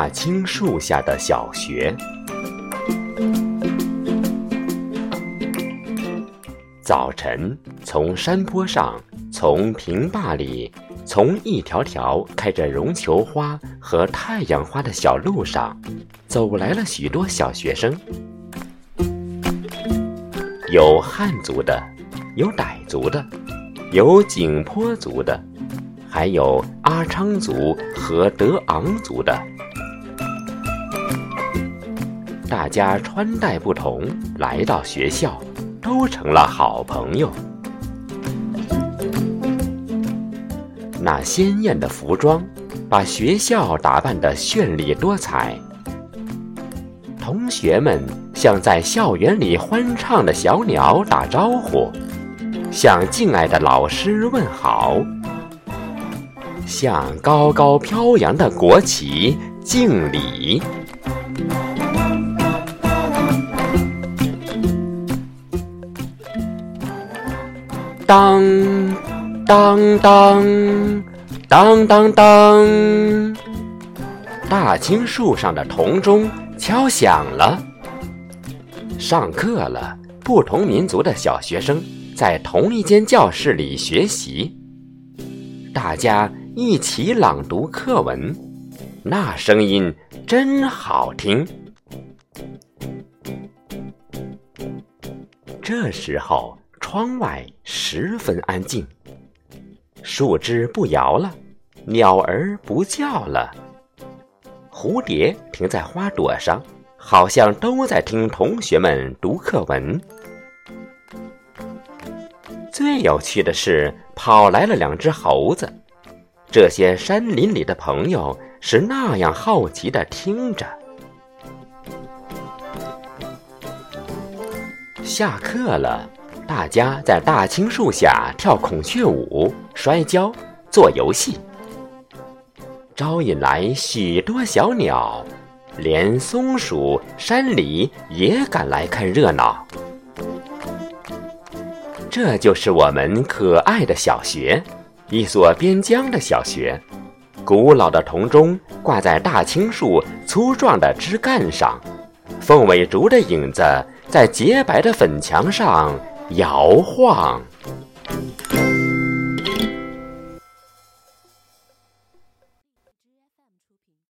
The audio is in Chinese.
大青树下的小学。早晨，从山坡上，从平坝里，从一条条开着绒球花和太阳花的小路上，走来了许多小学生，有汉族的，有傣族的，有景颇族的。还有阿昌族和德昂族的，大家穿戴不同，来到学校，都成了好朋友。那鲜艳的服装，把学校打扮得绚丽多彩。同学们向在校园里欢唱的小鸟打招呼，向敬爱的老师问好。向高高飘扬的国旗敬礼。当当当当当当，大青树上的铜钟敲响了。上课了，不同民族的小学生在同一间教室里学习，大家。一起朗读课文，那声音真好听。这时候，窗外十分安静，树枝不摇了，鸟儿不叫了，蝴蝶停在花朵上，好像都在听同学们读课文。最有趣的是，跑来了两只猴子。这些山林里的朋友是那样好奇的听着。下课了，大家在大青树下跳孔雀舞、摔跤、做游戏，招引来许多小鸟，连松鼠、山狸也赶来看热闹。这就是我们可爱的小学。一所边疆的小学，古老的铜钟挂在大青树粗壮的枝干上，凤尾竹的影子在洁白的粉墙上摇晃。